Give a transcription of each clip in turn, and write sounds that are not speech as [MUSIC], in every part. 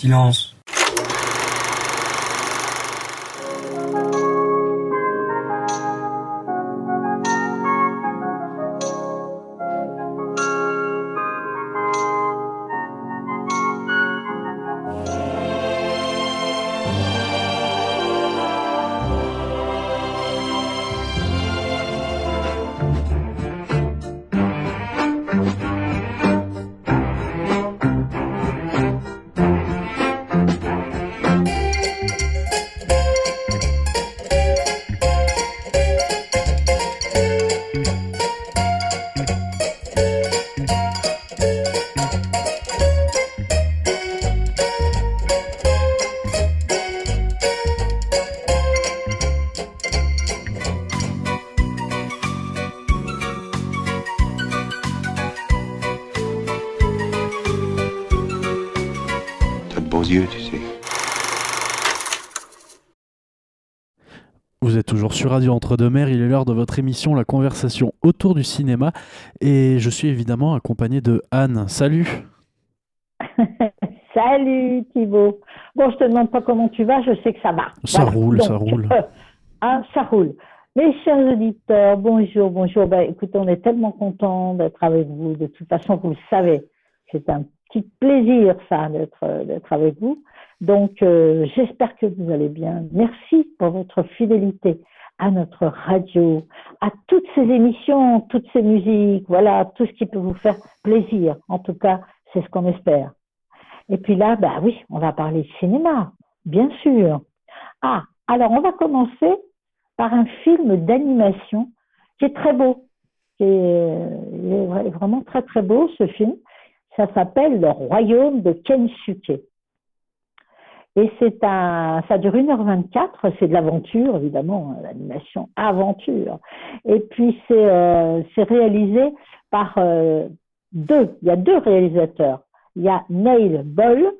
Silence. Sur Radio Entre-deux-Mers, il est l'heure de votre émission La conversation autour du cinéma et je suis évidemment accompagné de Anne. Salut [LAUGHS] Salut Thibaut. Bon, je te demande pas comment tu vas, je sais que ça va. Ça Voilà. roule, ça roule. euh, [LAUGHS] hein, ça roule. Mes chers auditeurs, bonjour, bonjour. Ben, écoutez, on est tellement contents d'être avec vous. De toute façon, vous le savez, c'est un petit plaisir, ça, d'être d'être avec vous. Donc, euh, j'espère que vous allez bien. Merci pour votre fidélité à notre radio, à toutes ces émissions, toutes ces musiques, voilà, tout ce qui peut vous faire plaisir. En tout cas, c'est ce qu'on espère. Et puis là, bah oui, on va parler de cinéma, bien sûr. Ah, alors on va commencer par un film d'animation qui est très beau. Qui il est vra- vraiment très très beau ce film. Ça s'appelle Le Royaume de Kensuke. Et c'est un, ça dure 1h24, c'est de l'aventure, évidemment, hein, l'animation aventure. Et puis c'est euh, réalisé par euh, deux, il y a deux réalisateurs. Il y a Neil Boyle,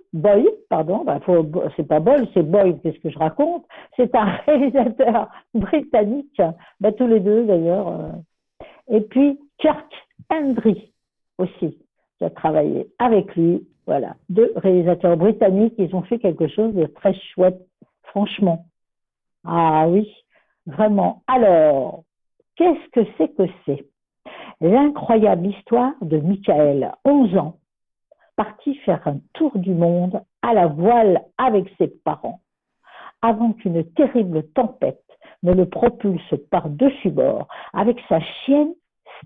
pardon, faut, c'est pas Boyle, c'est Boyle, qu'est-ce que je raconte? C'est un [LAUGHS] réalisateur britannique, bah, tous les deux d'ailleurs. euh. Et puis Kirk Hendry aussi, qui a travaillé avec lui. Voilà, deux réalisateurs britanniques, ils ont fait quelque chose de très chouette, franchement. Ah oui, vraiment. Alors, qu'est-ce que c'est que c'est? L'incroyable histoire de Michael, 11 ans, parti faire un tour du monde à la voile avec ses parents, avant qu'une terrible tempête ne le propulse par-dessus bord avec sa chienne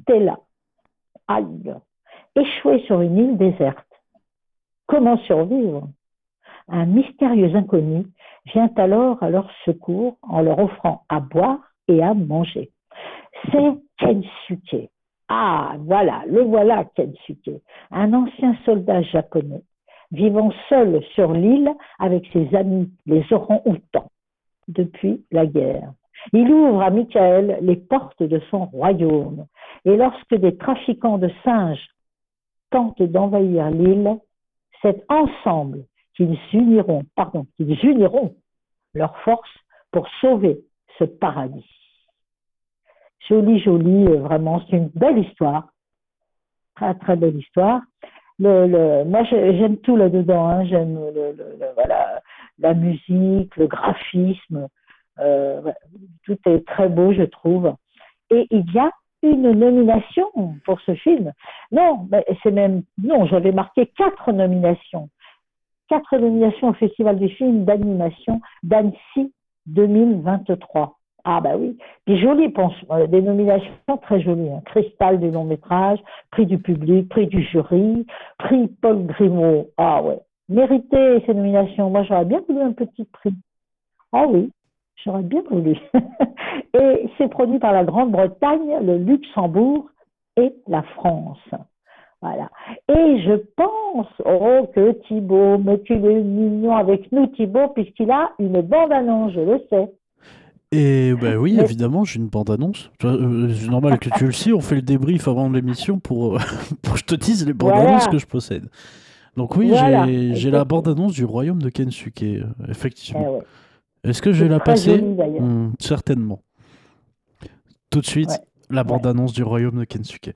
Stella. Aïe Échoué sur une île déserte. Comment survivre? Un mystérieux inconnu vient alors à leur secours en leur offrant à boire et à manger. C'est Kensuke. Ah, voilà, le voilà Kensuke, un ancien soldat japonais vivant seul sur l'île avec ses amis, les orang-outans, depuis la guerre. Il ouvre à Michael les portes de son royaume et lorsque des trafiquants de singes tentent d'envahir l'île, c'est ensemble qu'ils uniront, pardon, qu'ils uniront leurs forces pour sauver ce paradis. Joli, joli, euh, vraiment, c'est une belle histoire. Très, très belle histoire. Moi, j'aime tout là-dedans. Hein. J'aime voilà, la musique, le graphisme. Euh, tout est très beau, je trouve. Et il y a une nomination pour ce film. Non, c'est même non. J'avais marqué quatre nominations. Quatre nominations au Festival du film d'animation d'Annecy 2023. Ah bah oui. Puis joli, pense, euh, des nominations très jolies. hein. Cristal du long métrage, prix du public, prix du jury, prix Paul Grimaud. Ah ouais. Mérité ces nominations. Moi, j'aurais bien voulu un petit prix. Ah oui, j'aurais bien voulu. [LAUGHS] et c'est produit par la Grande-Bretagne, le Luxembourg et la France. Voilà. Et je pense, oh, que Thibaut, mais est mignon avec nous, Thibaut, puisqu'il a une bande-annonce, je le sais. Et bah oui, évidemment, j'ai une bande-annonce. Tu euh, C'est normal que tu le sais, on fait le débrief avant l'émission pour, euh, [LAUGHS] pour que je te dise les bandes-annonces Voilà. que je possède. Donc oui, Voilà, j'ai la bande-annonce du royaume de Kensuke, euh, Eh effectivement. ouais. Est-ce que je vais la passer joli. Hmm, Certainement. Tout de suite, Ouais. la bande-annonce du royaume de Kensuke.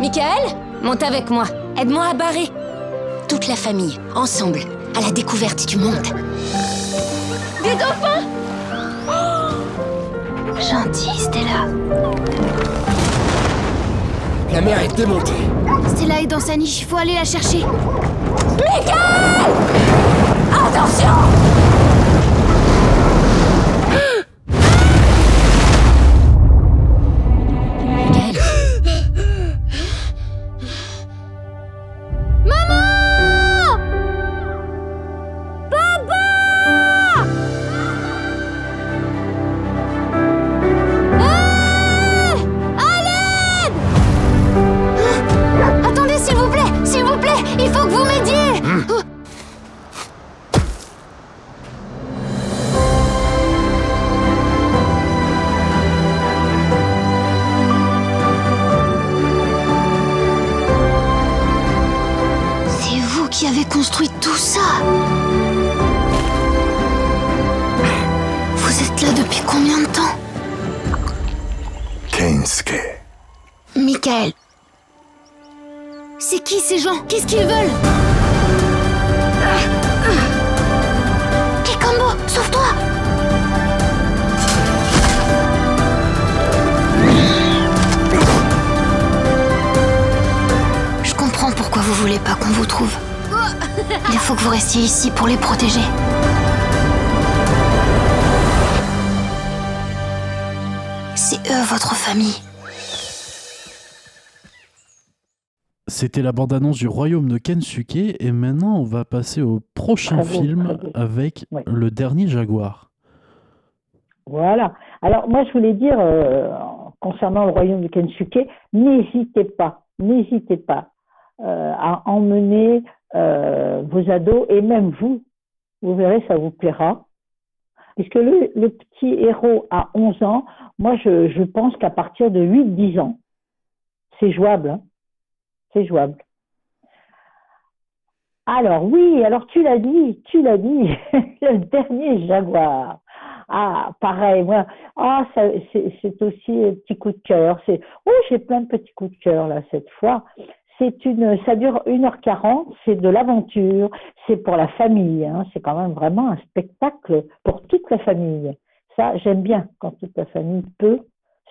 Michael Monte avec moi. Aide-moi à barrer. Toute la famille, ensemble. à la découverte du monde. Des dauphins Gentil, Stella. La mer est démontée. Stella est dans sa niche, faut aller la chercher. Attention C'était la bande-annonce du royaume de Kensuke et maintenant on va passer au prochain Très film avec Oui. Le Dernier Jaguar. Voilà. Alors moi je voulais dire euh, concernant le royaume du Kensuke, n'hésitez pas, n'hésitez pas euh, à emmener euh, vos ados et même vous. Vous verrez, ça vous plaira. Puisque le, le petit héros a 11 ans, moi je, je pense qu'à partir de 8-10 ans, c'est jouable. hein. C'est jouable. Alors oui, alors tu l'as dit, tu l'as dit, [LAUGHS] le dernier Jaguar. Ah, pareil, moi, ah, c'est, aussi un petit coup de cœur. Oh, j'ai plein de petits coups de cœur là cette fois. C'est une, ça dure 1h40, c'est de l'aventure, c'est pour la famille, hein, c'est quand même vraiment un spectacle pour toute la famille. Ça, j'aime bien quand toute la famille peut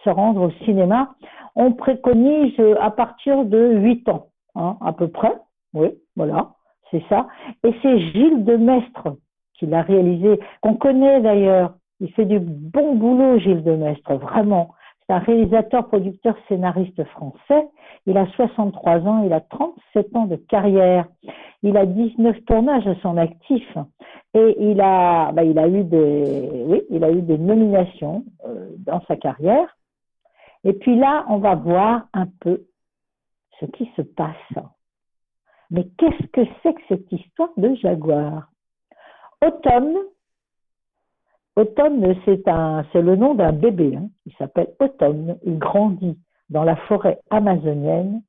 se rendre au cinéma. On préconise euh, à partir de 8 ans, hein, à peu près. Oui, voilà, c'est ça. Et c'est Gilles Demestre qui l'a réalisé, qu'on connaît d'ailleurs. Il fait du bon boulot, Gilles Demestre, vraiment. C'est un réalisateur, producteur, scénariste français. Il a 63 ans, il a 37 ans de carrière. Il a 19 tournages à son actif. Et il a, bah, eu des nominations euh, dans sa carrière. Et puis là, on va voir un peu ce qui se passe. Mais qu'est-ce que c'est que cette histoire de jaguar? Automne, un, c'est le nom d'un bébé. hein. Il s'appelle Automne. Il grandit dans la forêt amazonienne.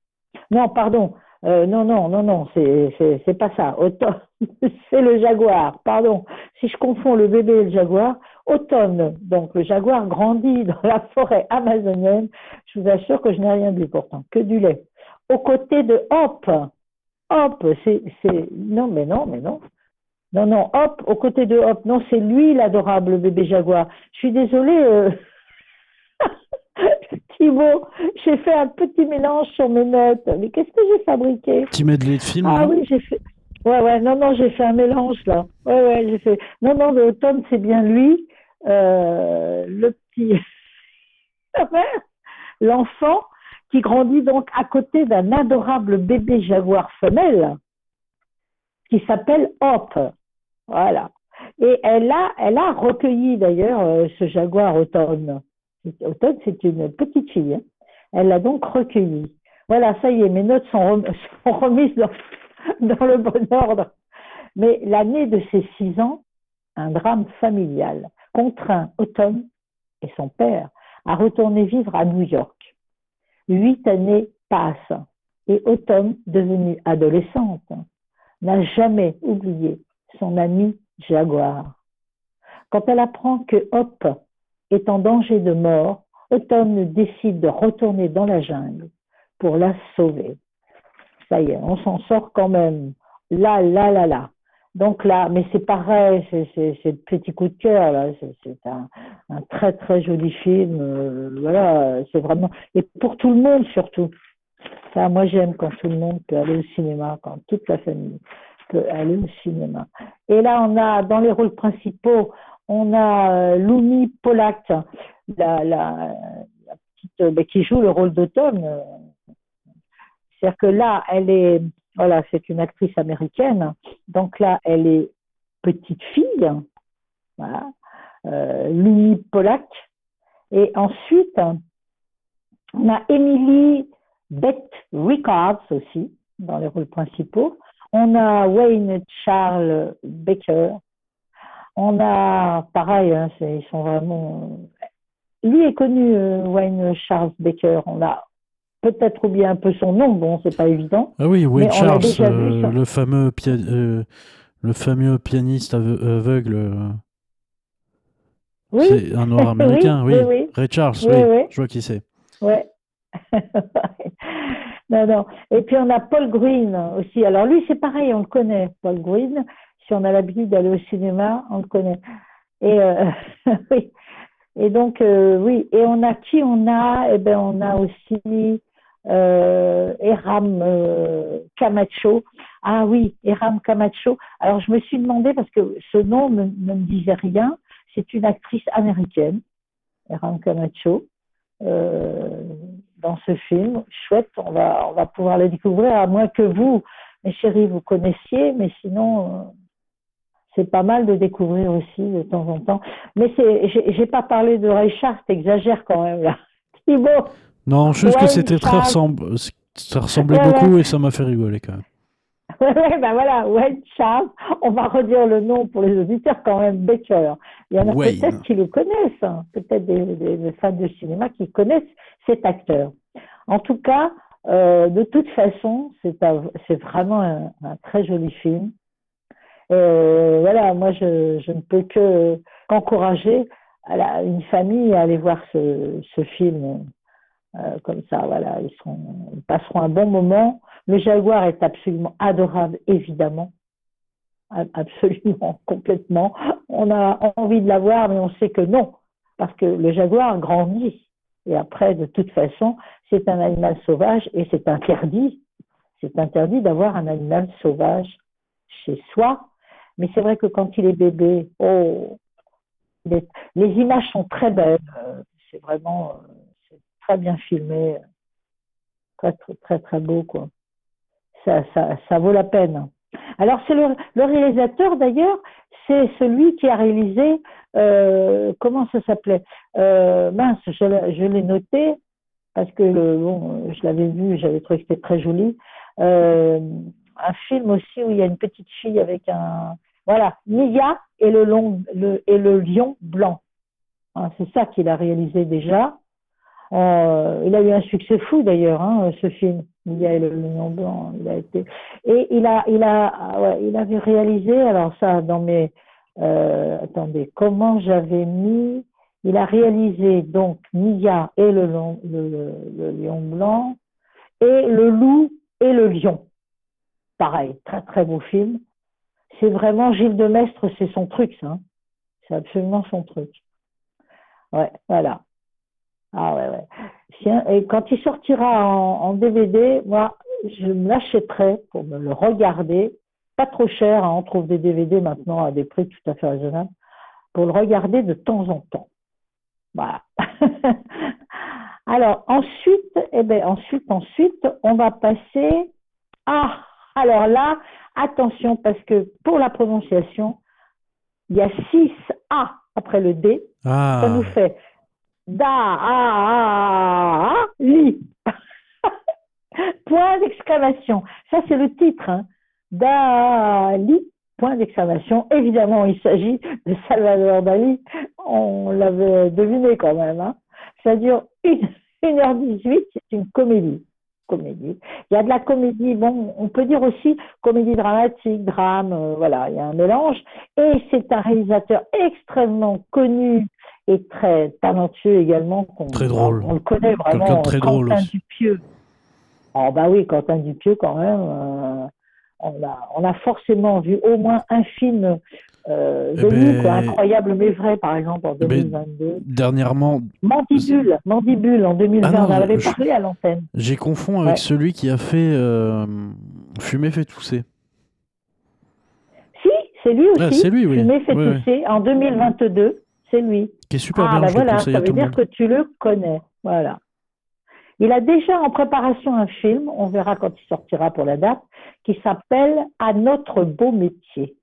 Non, pardon. Euh, non, non, non, non. C'est, pas ça. Automne, [LAUGHS] c'est le jaguar. Pardon. Si je confonds le bébé et le jaguar, Automne. Donc le jaguar grandit [LAUGHS] dans la forêt amazonienne. Je vous assure que je n'ai rien bu pourtant, que du lait. Aux côtés de Hop. Hop, c'est, non, mais non, mais non. Non, non, Hop, aux côtés de Hop. Non, c'est lui l'adorable bébé jaguar. Je suis désolée, euh... [LAUGHS] Thibaut, j'ai fait un petit mélange sur mes notes. Mais qu'est-ce que j'ai fabriqué? Petit medley de film. Ah oui, j'ai fait. Ouais, ouais, non, non, j'ai fait un mélange là. Ouais, ouais, j'ai fait. Non, non, le Tom, c'est bien lui. Euh, le petit. [LAUGHS] L'enfant qui grandit donc à côté d'un adorable bébé jaguar femelle qui s'appelle Hop. Voilà. Et elle a, elle a recueilli d'ailleurs euh, ce jaguar automne. Automne, c'est une petite fille. hein. Elle l'a donc recueilli. Voilà, ça y est, mes notes [LAUGHS] sont remises dans, dans le bon ordre. Mais l'année de ses six ans, un drame familial contraint Autumn et son père à retourner vivre à New York. Huit années passent et Autumn, devenue adolescente, n'a jamais oublié son ami Jaguar. Quand elle apprend que Hop est en danger de mort, Autumn décide de retourner dans la jungle pour la sauver. Ça y est, on s'en sort quand même. Là, là, là, là. Donc là, mais c'est pareil, c'est le petit coup de cœur là. C'est un, très très joli film. Euh, voilà, c'est vraiment et pour tout le monde surtout. Moi j'aime quand tout le monde peut aller au cinéma, quand toute la famille peut aller au cinéma. Et là, on a dans les rôles principaux, on a euh, Lumi Polak, euh, ben, qui joue le rôle d'automne. C'est-à-dire que là, elle est voilà, c'est une actrice américaine. Donc là, elle est petite fille, voilà, euh, Polak. Et ensuite, on a Emily Beth Rickards aussi, dans les rôles principaux. On a Wayne Charles Baker. On a, pareil, hein, ils sont vraiment. Lui est connu, euh, Wayne Charles Baker. On a peut-être oublié un peu son nom, bon, c'est pas évident. Ah oui, Wayne Charles, euh, le, fameux euh, le fameux pianiste aveugle. Oui. C'est un noir [LAUGHS] américain, oui, oui, Ray Charles, oui, je vois qui c'est. Ouais. [LAUGHS] non, non. Et puis on a Paul Green aussi. Alors lui, c'est pareil, on le connaît, Paul Green. Si on a l'habitude d'aller au cinéma, on le connaît. Et. [LAUGHS] Et donc oui. Et on a qui on a? Eh ben on a aussi euh, Eram euh, Camacho. Ah oui, Eram Camacho. Alors je me suis demandé, parce que ce nom ne, me disait rien, c'est une actrice américaine, Eram Camacho, euh, dans ce film. Chouette, on va, on va pouvoir le découvrir, à moins que vous, mes chéris, vous connaissiez, mais sinon, euh, c'est pas mal de découvrir aussi de temps en temps. Mais c'est, j'ai pas parlé de Richard, t'exagères quand même là. [LAUGHS] Thibaut non, juste que c'était très ressemble... ça ressemblait beaucoup et ça m'a fait rigoler quand même. [LAUGHS] Ouais, ben voilà, Wayne Charles, on va redire le nom pour les auditeurs quand même, Baker. Il y en a peut-être qui le connaissent, hein. peut-être des, fans de cinéma qui connaissent cet acteur. En tout cas, euh, de toute façon, c'est vraiment un, très joli film. Voilà, moi je, ne peux que qu'encourager une famille à aller voir ce, film euh, comme ça, voilà, ils passeront un bon moment. Le jaguar est absolument adorable, évidemment. Absolument, [LAUGHS] complètement. On a envie de l'avoir, mais on sait que non, parce que le jaguar grandit. Et après, de toute façon, c'est un animal sauvage et c'est interdit. C'est interdit d'avoir un animal sauvage chez soi. Mais c'est vrai que quand il est bébé, oh, les, images sont très belles. Euh, c'est vraiment euh, très bien filmé, très très très, très beau quoi. Ça, ça, ça, vaut la peine. Alors c'est le, réalisateur d'ailleurs, c'est celui qui a réalisé euh, comment ça s'appelait? Mince, je, l'ai noté parce que bon, je l'avais vu, j'avais trouvé que c'était très joli. Un film aussi où il y a une petite fille avec un voilà Mia et le long et lion blanc. Hein, c'est ça qu'il a réalisé déjà. Euh, il a eu un succès fou d'ailleurs, hein, ce film. Il y a le Lion Blanc, il a été. Et il a, il ah il avait réalisé, alors ça, dans mes. Euh, attendez, comment j'avais mis. Il a réalisé donc Mia et le, le, le, Lion Blanc, et Le Loup et le Lion. Pareil, très très beau film. C'est vraiment Gilles de Mestre, c'est son truc, ça. Hein. C'est absolument son truc. Ouais, voilà. Ah ouais, ouais. Et quand il sortira en, DVD, moi, je me l'achèterai pour me le regarder. Pas trop cher, hein, on trouve des DVD maintenant à des prix tout à fait raisonnables, pour le regarder de temps en temps. Voilà. [LAUGHS] alors ensuite, eh ben ensuite, ensuite, on va passer à. Alors là, attention parce que pour la prononciation, il y a 6 A après le D. Ah. Ça nous fait Da, a, a, li. [LAUGHS] point d'exclamation. Ça, c'est le titre. Hein. Da, li, point d'exclamation. Évidemment, il s'agit de Salvador Dali. On l'avait deviné quand même. Hein. Ça dure 1h18. C'est une comédie. Comédie. Il y a de la comédie, bon, on peut dire aussi comédie dramatique, drame, euh, voilà, il y a un mélange. Et c'est un réalisateur extrêmement connu et très talentueux également. très drôle. On, le connaît vraiment. très Quentin Dupieux. Oh bah oui, Quentin Dupieux quand même. Euh, on a, on a forcément vu au moins un film euh, de Eh ben- quoi. Incroyable mais vrai, par exemple, en Ben, 2022. Dernièrement, Mandibule, Mandibule en 2020, Ah non, on en avait je- parlé à l'antenne. j'ai confonds avec Ouais. celui qui a fait euh, Fumer fait tousser. Si, c'est lui aussi. C'est lui, oui. Fumé fait Ouais, tousser en 2022, c'est lui. Qui est super ah, bien, bah je voilà, ça veut dire que tu le connais. Voilà. Il a déjà en préparation un film, on verra quand il sortira pour la date, qui s'appelle À notre beau métier.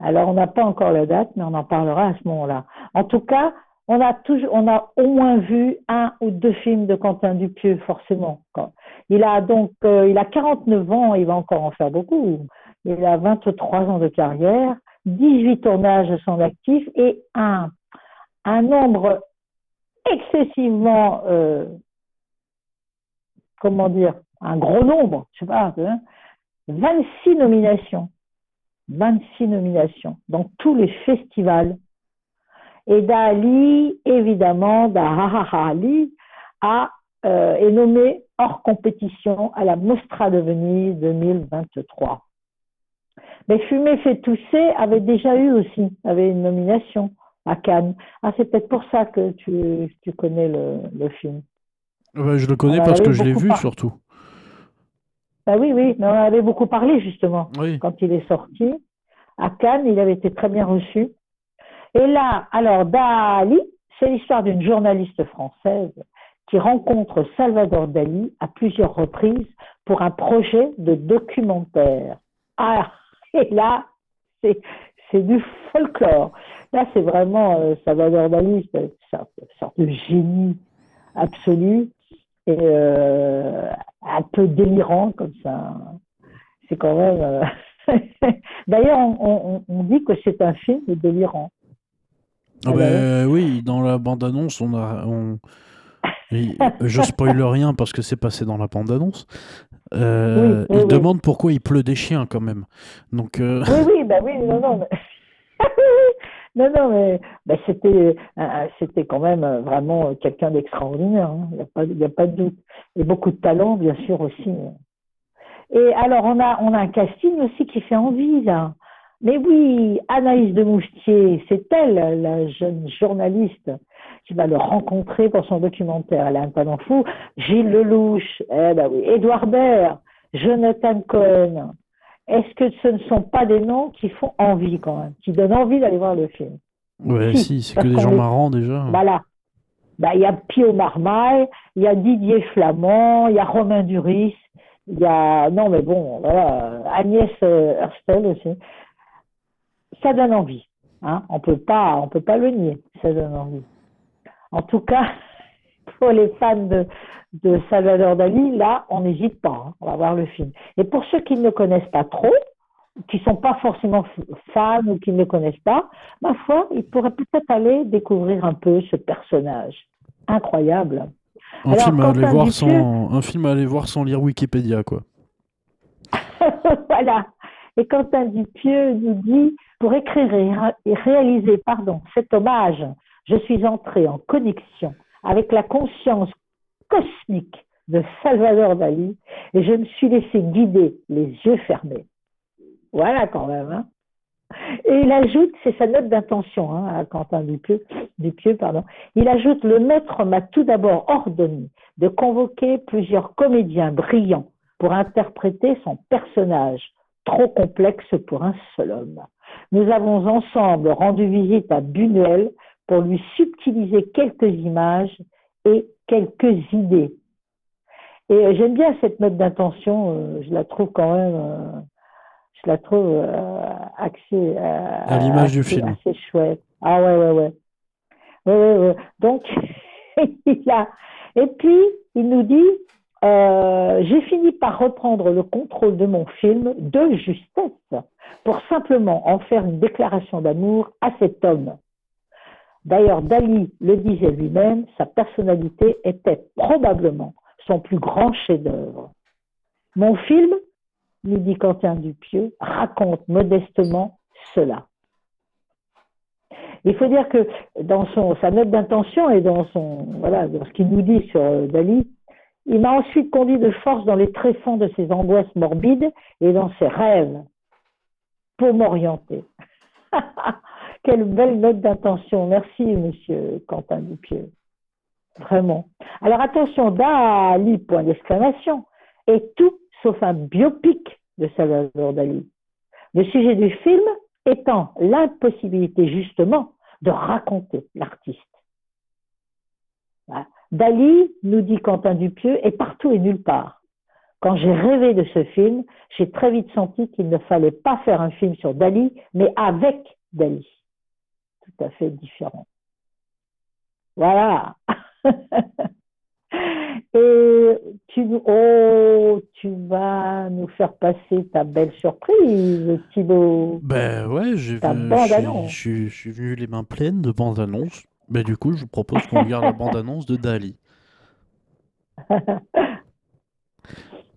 Alors, on n'a pas encore la date, mais on en parlera à ce moment-là. En tout cas, on a, au moins vu un ou deux films de Quentin Dupieux, forcément. Il a donc euh, il a 49 ans, il va encore en faire beaucoup. Il a 23 ans de carrière, 18 tournages à son actif et un, un nombre excessivement, euh, comment dire, un gros nombre, je sais pas, hein, 26 nominations. 26 nominations dans tous les festivals. Et Dali, évidemment, Daha Ali a, euh, est nommé hors compétition à la Mostra de Venise 2023. Mais Fumer fait tousser avait déjà eu aussi, avait une nomination à Cannes. Ah, c'est peut-être pour ça que tu, tu connais le, le film. Ouais, je le connais parce que je l'ai vu surtout. Ah oui, oui, mais on en avait beaucoup parlé justement. Oui. quand il est sorti. À Cannes, il avait été très bien reçu. Et là, alors, Dali, c'est l'histoire d'une journaliste française qui rencontre Salvador Dali à plusieurs reprises pour un projet de documentaire. Ah, et là, c'est c'est du folklore. Là, c'est vraiment euh, Salvador Dali, c'est une sorte de génie absolu et euh, un peu délirant comme ça. C'est quand même. euh, [LAUGHS] D'ailleurs, on, on- on dit que c'est un film délirant. Ah Ah bah ben, oui, dans la bande-annonce, on a. On... Je spoile rien parce que c'est passé dans la bande-annonce. Euh, Oui, oui, il oui. demande pourquoi il pleut des chiens quand même. Donc, euh, Oui, oui, bah oui, non, non. Mais... [LAUGHS] non, non, mais bah, c'était, euh, c'était quand même euh, vraiment quelqu'un d'extraordinaire. hein. Il n'y a, pas- de doute. Et beaucoup de talent, bien sûr, aussi. Et alors, on a, on a un casting aussi qui fait envie, là. Mais oui, Anaïs de Moustier, c'est elle, la jeune journaliste, qui va le rencontrer pour son documentaire. Elle a un talent fou. Gilles Lelouch, eh ben oui, Édouard Baird, Jonathan Cohen. Est-ce que ce ne sont pas des noms qui font envie quand même, qui donnent envie d'aller voir le film? Ouais, Si, si, c'est que des gens marrants déjà. Voilà. Bah, il y a Pio Marmaille, il y a Didier Flamand, il y a Romain Duris, il y a non mais bon voilà Agnès euh, Herstel aussi. Ça donne envie. Hein on peut pas on peut pas le nier. Ça donne envie. En tout cas pour les fans de de Salvador Dali, là on n'hésite pas. hein. on va voir le film. Et pour ceux qui ne le connaissent pas trop, qui sont pas forcément fans ou qui ne le connaissent pas, ma foi, ils pourraient peut-être aller découvrir un peu ce personnage incroyable. Un, alors, film à aller voir Dupieux- sans... un film à aller voir sans lire Wikipédia, quoi. [LAUGHS] voilà. Et Quentin Dupieux nous dit pour écrire et réaliser pardon, cet hommage, je suis entré en connexion avec la conscience cosmique de Salvador Dali et je me suis laissé guider les yeux fermés. Voilà quand même. hein. Et il ajoute, c'est sa note d'intention hein, à Quentin Dupieux, Dupieux pardon. il ajoute le maître m'a tout d'abord ordonné de convoquer plusieurs comédiens brillants pour interpréter son personnage, trop complexe pour un seul homme. Nous avons ensemble rendu visite à Buñuel pour lui subtiliser quelques images et quelques idées. Et euh, j'aime bien cette note d'intention, euh, je la trouve quand même, euh, je la trouve axée, À l'image du film. assez chouette. Ah ouais, ouais, ouais. Ouais, ouais, ouais. Donc, [LAUGHS] il a. Et puis, il nous dit euh, J'ai fini par reprendre le contrôle de mon film de justesse pour simplement en faire une déclaration d'amour à cet homme. D'ailleurs, Dali le disait lui-même, sa personnalité était probablement son plus grand chef-d'œuvre. Mon film, nous dit Quentin Dupieux, raconte modestement cela. Il faut dire que dans sa note d'intention et dans, son, dans ce qu'il nous dit sur euh, Dali, Il m'a ensuite conduit de force dans les tréfonds de ses angoisses morbides et dans ses rêves pour m'orienter. [LAUGHS] Quelle belle note d'intention. Merci, monsieur Quentin Dupieux. Vraiment. Alors attention, Dali, point d'exclamation, est tout sauf un biopic de Salvador Dali. Le sujet du film étant l'impossibilité justement de raconter l'artiste. Dali, nous dit Quentin Dupieux, est partout et nulle part. Quand j'ai rêvé de ce film, j'ai très vite senti qu'il ne fallait pas faire un film sur Dali, mais avec Dali. Tout à fait différent. Voilà. [LAUGHS] Et tu, oh, tu vas nous faire passer ta belle surprise, Thibaut. Ben ouais, j'ai je suis- je suis venu les mains pleines de bandes annonces. Ben du coup, je vous propose qu'on regarde la bande annonce de Dali. [LAUGHS]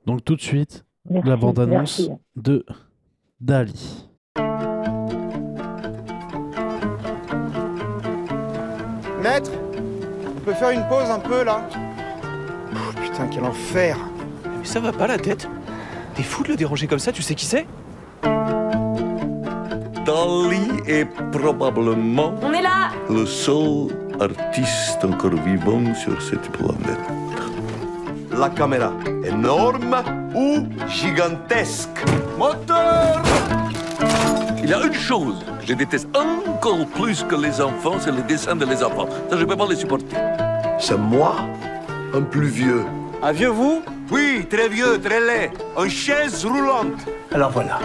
Donc tout de suite, Merci, la bande annonce merci. de Dali. Maître, on peut faire une pause un peu là Oh, Putain, quel enfer Mais ça va pas la tête T'es fou de le déranger comme ça, tu sais qui c'est Dali est probablement On est là le seul artiste encore vivant sur cette planète. La caméra, énorme ou gigantesque? Moteur Il y a une chose que je déteste encore plus que les enfants, c'est les dessins de les enfants. Ça, je peux pas les supporter. C'est moi, un plus vieux. Un vieux vous? Oui, très vieux, très laid. En chaise roulante. Alors voilà,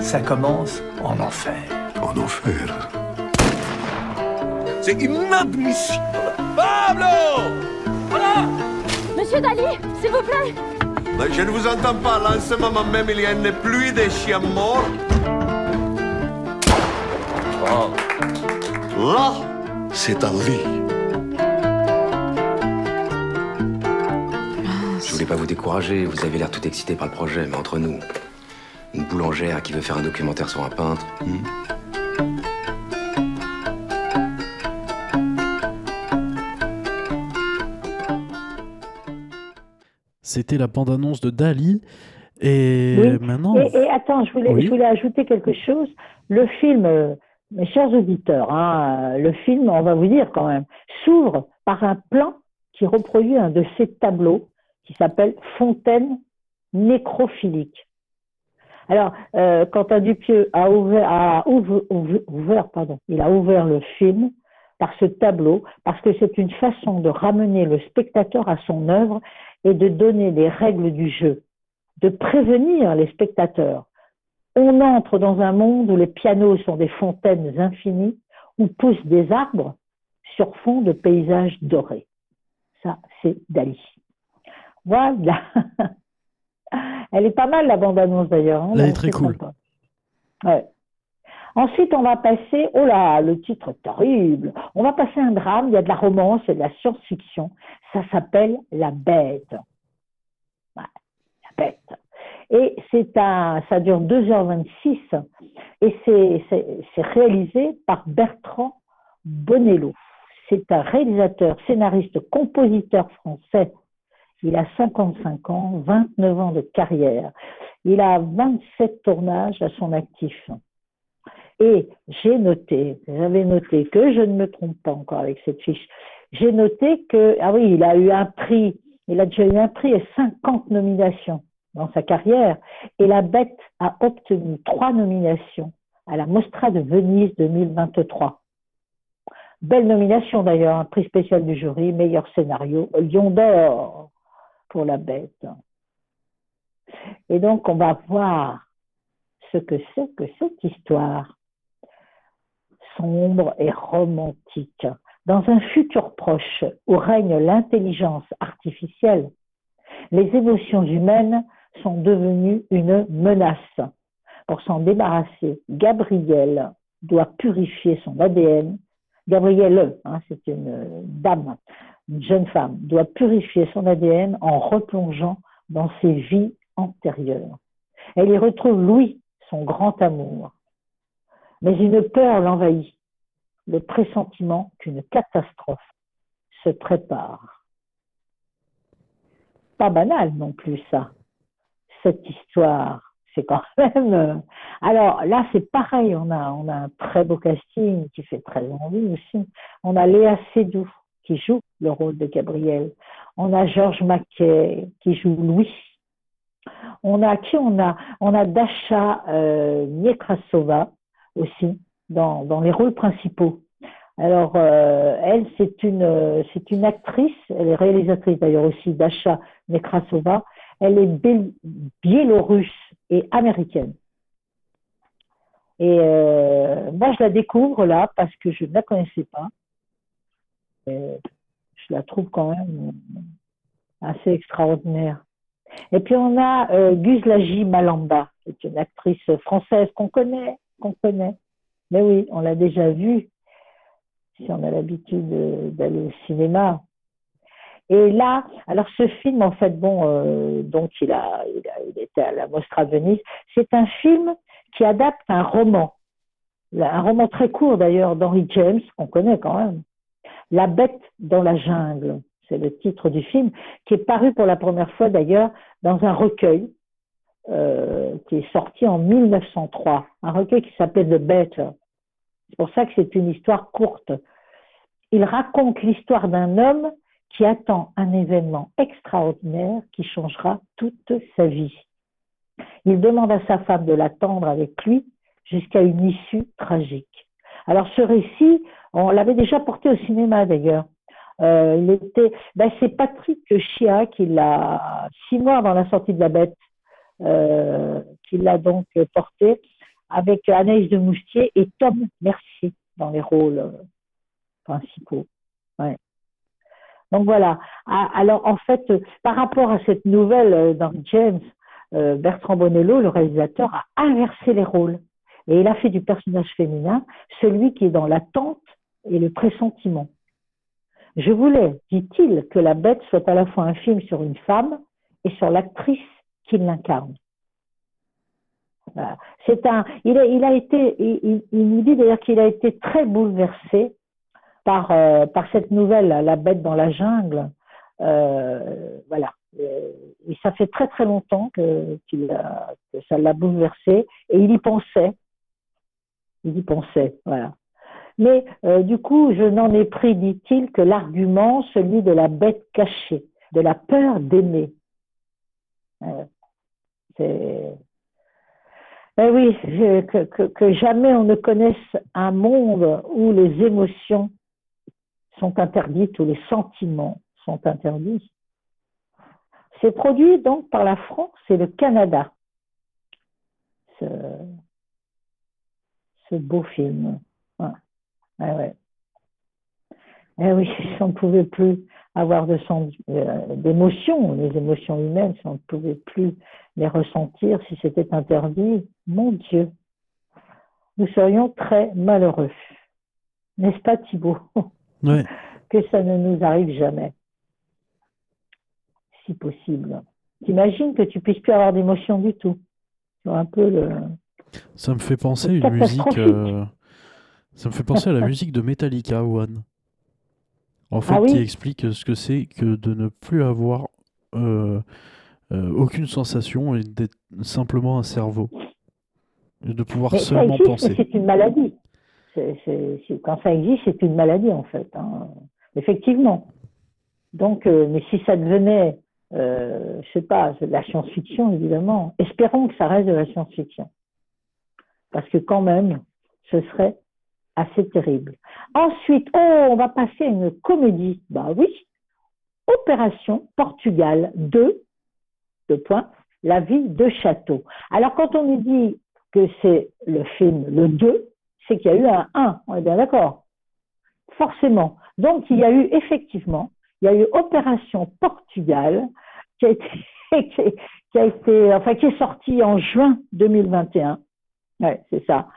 ça commence en enfer. En enfer. C'est inadmissible. Pablo Monsieur Dali, s'il vous plaît Mais Je ne vous entends pas. Là, en ce moment même, il y a une pluie de chiens morts. Là, c'est un lit. Je voulais pas vous décourager, vous avez l'air tout excité par le projet, mais entre nous, une boulangère qui veut faire un documentaire sur un peintre. hmm. C'était la bande annonce de Dali. Et Oui. maintenant, Et, et attends, je voulais, Oui. je voulais ajouter quelque chose. Le film, euh, mes chers auditeurs, hein, le film, on va vous dire quand même, s'ouvre par un plan qui reproduit un de ces tableaux qui s'appelle Fontaine nécrophilique. Alors, euh, Quentin Dupieux a ouvert, a ouvert le film par ce tableau parce que c'est une façon de ramener le spectateur à son œuvre et de donner les règles du jeu de prévenir les spectateurs. On entre dans un monde où les pianos sont des fontaines infinies, où poussent des arbres sur fond de paysages dorés. Ça, c'est Dali. Voilà. [LAUGHS] Elle est pas mal, la bande-annonce d'ailleurs. hein. Elle est très cool. Ouais. Ensuite, on va passer, oh là, le titre est terrible. On va passer un drame, il y a de la romance et de la science-fiction. Ça s'appelle La Bête. Ouais, La Bête. Et c'est un, ça dure 2h26 et c'est, réalisé par Bertrand Bonello. C'est un réalisateur, scénariste, compositeur français. Il a 55 ans, 29 ans de carrière. Il a 27 tournages à son actif. Et j'ai noté, j'avais noté que je ne me trompe pas encore avec cette fiche, j'ai noté que, ah oui, il a eu un prix, il a déjà eu un prix et 50 nominations dans sa carrière. Et La Bête a obtenu trois nominations à la Mostra de Venise 2023. Belle nomination d'ailleurs, un prix spécial du jury, meilleur scénario, Lion d'or pour La Bête. Et donc, on va voir ce que c'est que cette histoire sombre et romantique. Dans un futur proche où règne l'intelligence artificielle, les émotions humaines sont devenues une menace. Pour s'en débarrasser, Gabrielle doit purifier son ADN. Gabrielle, hein, c'est une dame, une jeune femme, doit purifier son ADN en replongeant dans ses vies antérieures. Elle y retrouve Louis, son grand amour. Mais une peur l'envahit, le pressentiment qu'une catastrophe se prépare. pas banal non plus, ça. Cette histoire, c'est quand [LAUGHS] même. euh, Alors là, c'est pareil. On a, un très beau casting qui fait très envie aussi. On a Léa Seydoux qui joue le rôle de Gabriel. On a Georges Mackay qui joue Louis. On a qui on a? On a Dasha euh, Niekrasova aussi dans, les rôles principaux. Alors euh, elle, c'est une euh, une actrice, elle est réalisatrice d'ailleurs aussi Dasha Nekrasova. Elle est biélorusse et américaine. Et euh, moi, je la découvre là parce que je ne la connaissais pas. Et je la trouve quand même assez extraordinaire. Et puis on a euh, Guzlaji Malamba, qui est une actrice française qu'on connaît, qu'on connaît. Mais oui, on l'a déjà vue si on a l'habitude euh, d'aller au cinéma. Et là, alors ce film, en fait, bon, euh, donc il a, il était à la Mostra de Venise. C'est un film qui adapte un roman, un roman très court d'ailleurs d'Henry James qu'on connaît quand même. La bête dans la jungle, c'est le titre du film, qui est paru pour la première fois d'ailleurs dans un recueil euh, qui est sorti en 1903, un recueil qui s'appelait The Better. C'est pour ça que c'est une histoire courte. Il raconte l'histoire d'un homme qui attend un événement extraordinaire qui changera toute sa vie. Il demande à sa femme de l'attendre avec lui jusqu'à une issue tragique. Alors ce récit, on l'avait déjà porté au cinéma d'ailleurs. Euh, il était, ben, c'est Patrick Chia qui l'a six mois avant la sortie de la bête, euh, qui l'a donc porté avec Anaïs de Moustier et Tom Mercier dans les rôles euh, principaux. Donc voilà. Ah, Alors en fait, euh, par rapport à cette nouvelle euh, dans James, euh, Bertrand Bonello, le réalisateur, a inversé les rôles. Et il a fait du personnage féminin celui qui est dans l'attente et le pressentiment. Je voulais, dit-il, que La Bête soit à la fois un film sur une femme et sur l'actrice qui l'incarne. C'est un, il a, il a été, il nous dit d'ailleurs qu'il a été très bouleversé par, euh, par cette nouvelle, La Bête dans la jungle. Euh, voilà. Euh, Et ça fait très très longtemps que, ça l'a bouleversé et il y pensait. Il y pensait, voilà. Mais du coup, je n'en ai pris, dit-il, que l'argument, celui de la bête cachée, de la peur d'aimer. Euh, ben oui, que jamais on ne connaisse un monde où les émotions sont interdites, où les sentiments sont interdits. C'est produit donc par la France et le Canada, ce, beau film. Ouais. Ouais. Eh oui, si [LAUGHS] on ne pouvait plus avoir de euh, d'émotions, les émotions humaines, si on ne pouvait plus les ressentir, si c'était interdit, mon Dieu, nous serions très malheureux. N'est-ce pas Thibault? [LAUGHS] Ouais. Que ça ne nous arrive jamais, si possible. T'imagines que tu puisses plus avoir d'émotions du tout. Un peu le... Ça me fait penser à une musique. catastrophique. euh, Ça me fait penser à la [LAUGHS] musique de Metallica, One. En fait, Ah oui qui explique ce que c'est que de ne plus avoir euh, euh, aucune sensation et d'être simplement un cerveau. Et de pouvoir Mais seulement penser. c'est une maladie. Quand ça existe, c'est une maladie en fait. hein. Effectivement. Donc, euh, mais si ça devenait, euh, je sais pas, de la science-fiction évidemment, espérons que ça reste de la science-fiction. Parce que quand même, ce serait assez terrible. Ensuite, oh, on va passer à une comédie. Bah oui. Opération Portugal 2, deux points, la ville de Château. Alors, quand on nous dit que c'est le film le 2, c'est qu'il y a eu un 1, on est bien d'accord Forcément. Donc, il y a eu effectivement, il y a eu Opération Portugal qui a été, [LAUGHS] enfin, qui est sorti en juin 2021. Ouais, c'est ça.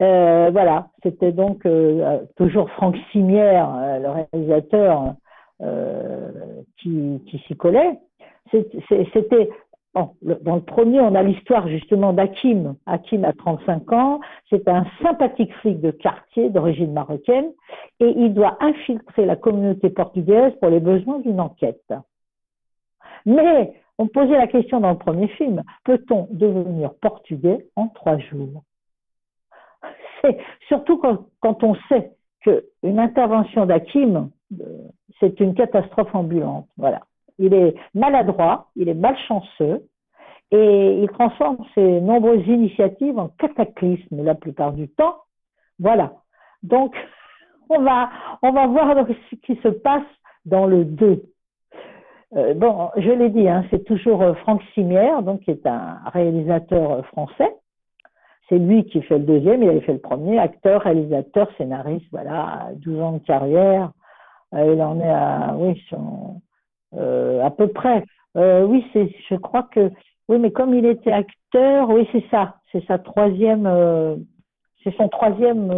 Euh, voilà, c'était donc euh, toujours Franck Simière, euh, le réalisateur, qui, s'y collait. C'était dans le premier, on a l'histoire justement d'Hakim. Hakim a 35 ans, c'est un sympathique flic de quartier d'origine marocaine et il doit infiltrer la communauté portugaise pour les besoins d'une enquête. Mais on posait la question dans le premier film, peut-on devenir portugais en trois jours? Surtout quand, quand, on sait qu'une intervention d'Hakim, euh, c'est une catastrophe ambulante. Voilà. Il est maladroit, il est malchanceux, et il transforme ses nombreuses initiatives en cataclysmes la plupart du temps. Voilà. Donc, [LAUGHS] on va, on va voir ce qui se passe dans le 2. Euh, bon, je l'ai dit, hein, c'est toujours euh, Franck Simière, donc qui est un réalisateur euh, français. C'est lui qui fait le deuxième, il avait fait le premier, acteur, réalisateur, scénariste, voilà, 12 ans de carrière. il en est à, oui, son, à peu près. oui, c'est, je crois que, oui, mais comme il était acteur, oui, c'est ça, c'est sa troisième, c'est son troisième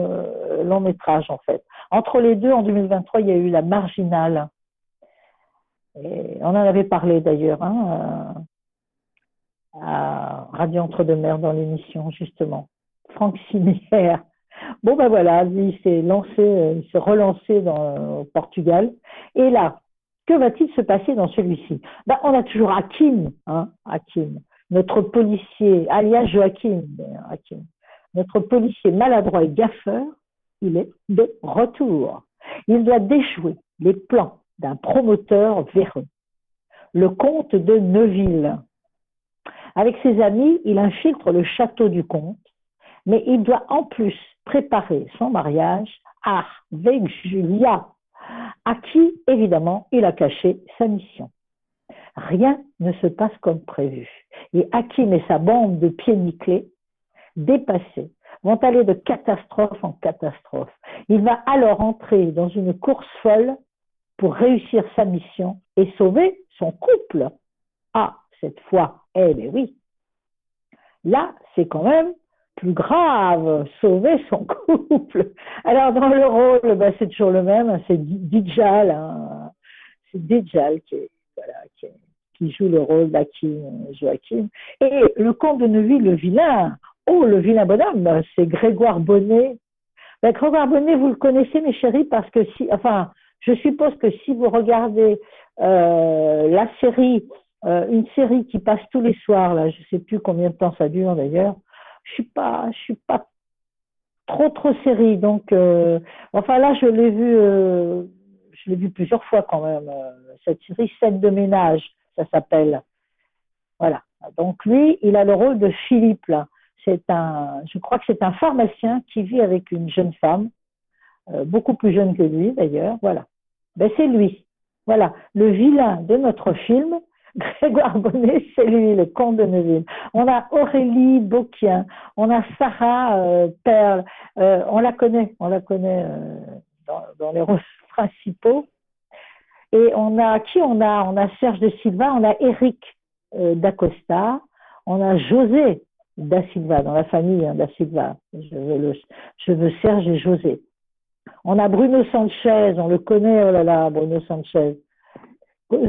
long métrage en fait. Entre les deux, en 2023, il y a eu La Marginale on en avait parlé d'ailleurs hein, à Radio Entre-deux-Mers dans l'émission, justement. Franck Simière. Bon, ben voilà, il s'est lancé, il s'est relancé au Portugal. Et là, que va-t-il se passer dans celui-ci? Ben, On a toujours Hakim, hein, Hakim, notre policier, alias Joachim, Hakim, notre policier maladroit et gaffeur, il est de retour. Il doit déjouer les plans d'un promoteur véreux, le comte de Neuville. Avec ses amis, il infiltre le château du comte, mais il doit en plus préparer son mariage avec Julia, à qui, évidemment, il a caché sa mission. Rien ne se passe comme prévu. Et Hakim et sa bande de pieds nickelés, dépassés, vont aller de catastrophe en catastrophe. Il va alors entrer dans une course folle pour réussir sa mission et sauver son couple. Ah, cette fois, eh bien oui. Là, c'est quand même grave, sauver son [LAUGHS] couple. Alors, dans le rôle, ben, c'est toujours le même, hein, c'est Dijal. Hein. C'est Dijal qui, joue le rôle d'Akim Joachim. Et le comte de Neuville, le vilain, oh, le vilain bonhomme, c'est Grégoire Bonnet. Ben, Grégoire Bonnet, vous le connaissez, mes chéris, parce que si, enfin, je suppose que si vous regardez euh, la série, euh, une série qui passe tous les soirs, là, je ne sais plus combien de temps ça dure d'ailleurs, je suis pas, je suis pas trop trop série, donc euh, enfin là je l'ai vu, je l'ai vu plusieurs fois quand même cette série Scène de ménage, ça s'appelle. Voilà. Donc lui, il a le rôle de Philippe là. C'est un, je crois que c'est un pharmacien qui vit avec une jeune femme, beaucoup plus jeune que lui d'ailleurs. Voilà ben c'est lui. Voilà, le vilain de notre film, [LAUGHS] Grégoire Bonnet, c'est lui, le comte de Neuville. On a Aurélie Beauquien, on a Sarah euh, Perle, euh, on la connaît, on la connaît euh, dans, les rôles principaux. Et on a qui on a? On a Serge de Silva, on a Eric d'Acosta, on a José da Silva, dans la famille hein, da Silva. Je veux Serge et José. On a Bruno Sanchez, on le connaît, oh là là, Bruno Sanchez.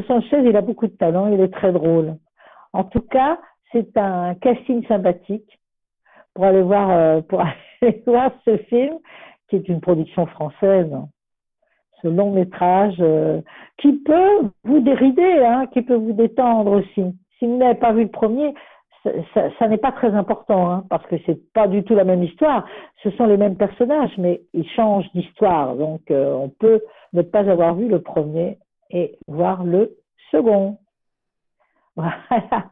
Sanchez, il a beaucoup de talent, il est très drôle. En tout cas, c'est un casting sympathique pour aller voir, euh, [LAUGHS] ce film, qui est une production française, ce long métrage, euh, qui peut vous dérider, hein, qui peut vous détendre aussi. Si vous n'avez pas vu le premier, ça, n'est pas très important, hein, parce que c'est pas du tout la même histoire. Ce sont les mêmes personnages, mais ils changent d'histoire. Donc, euh, on peut ne pas avoir vu le premier et voir le second. [LAUGHS] Voilà.